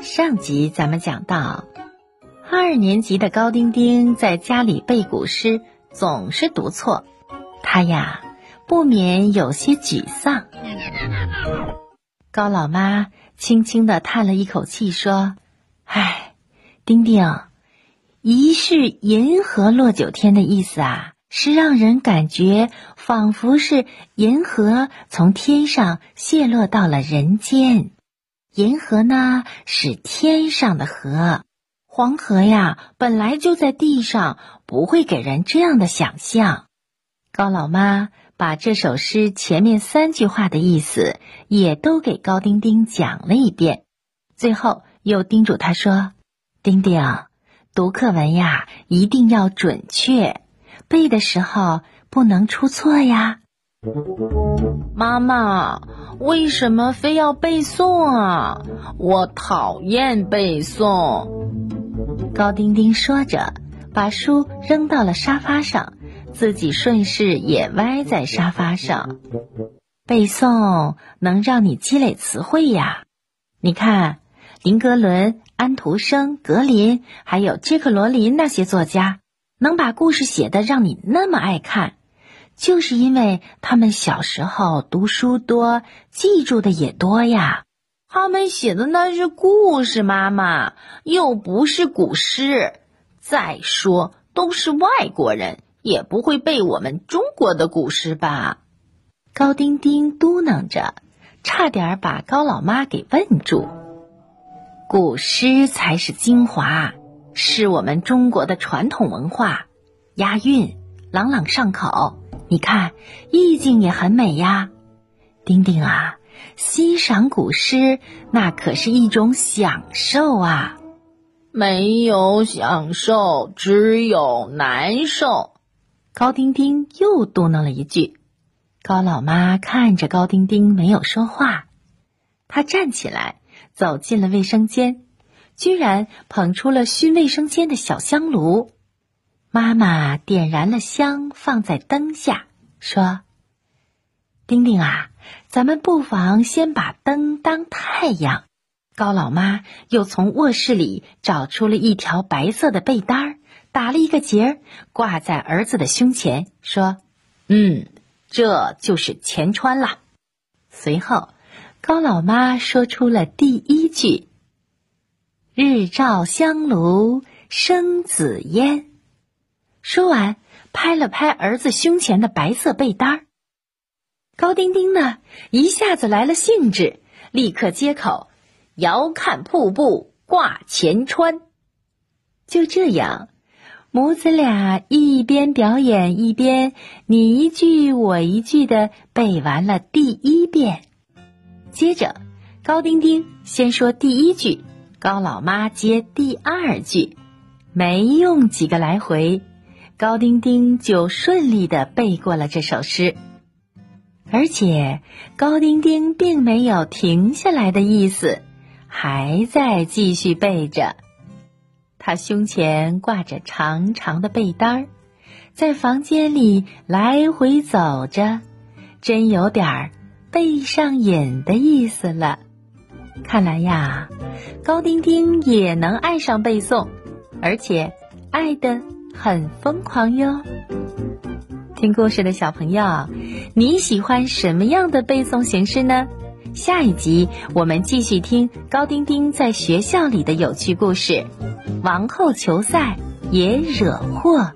上集咱们讲到，二年级的高丁丁在家里背古诗，总是读错，他呀不免有些沮丧。高老妈轻轻的叹了一口气，说：“唉，丁丁，疑是银河落九天的意思啊，是让人感觉仿佛是银河从天上泄落到了人间。银河呢是天上的河，黄河呀本来就在地上，不会给人这样的想象。”高老妈。把这首诗前面三句话的意思也都给高丁丁讲了一遍，最后又叮嘱他说：“丁丁，读课文呀，一定要准确，背的时候不能出错呀。”妈妈，为什么非要背诵啊？我讨厌背诵。高丁丁说着，把书扔到了沙发上。自己顺势也歪在沙发上，背诵能让你积累词汇呀。你看，林格伦、安徒生、格林，还有杰克罗琳那些作家，能把故事写得让你那么爱看，就是因为他们小时候读书多，记住的也多呀。他们写的那是故事，妈妈又不是古诗。再说，都是外国人。也不会背我们中国的古诗吧？高丁丁嘟囔着，差点把高老妈给问住。古诗才是精华，是我们中国的传统文化，押韵，朗朗上口。你看，意境也很美呀。丁丁啊，欣赏古诗那可是一种享受啊。没有享受，只有难受。高丁丁又嘟囔了一句，高老妈看着高丁丁没有说话，她站起来走进了卫生间，居然捧出了熏卫生间的小香炉。妈妈点燃了香，放在灯下，说：“丁丁啊，咱们不妨先把灯当太阳。”高老妈又从卧室里找出了一条白色的被单儿。打了一个结儿，挂在儿子的胸前，说：“嗯，这就是钱川了。”随后，高老妈说出了第一句：“日照香炉生紫烟。”说完，拍了拍儿子胸前的白色被单儿。高丁丁呢，一下子来了兴致，立刻接口：“遥看瀑布挂前川。”就这样。母子俩一边表演，一边你一句我一句的背完了第一遍。接着，高丁丁先说第一句，高老妈接第二句，没用几个来回，高丁丁就顺利的背过了这首诗。而且，高丁丁并没有停下来的意思，还在继续背着。他胸前挂着长长的被单儿，在房间里来回走着，真有点儿背上瘾的意思了。看来呀，高丁丁也能爱上背诵，而且爱的很疯狂哟。听故事的小朋友，你喜欢什么样的背诵形式呢？下一集我们继续听高丁丁在学校里的有趣故事。王后球赛也惹祸。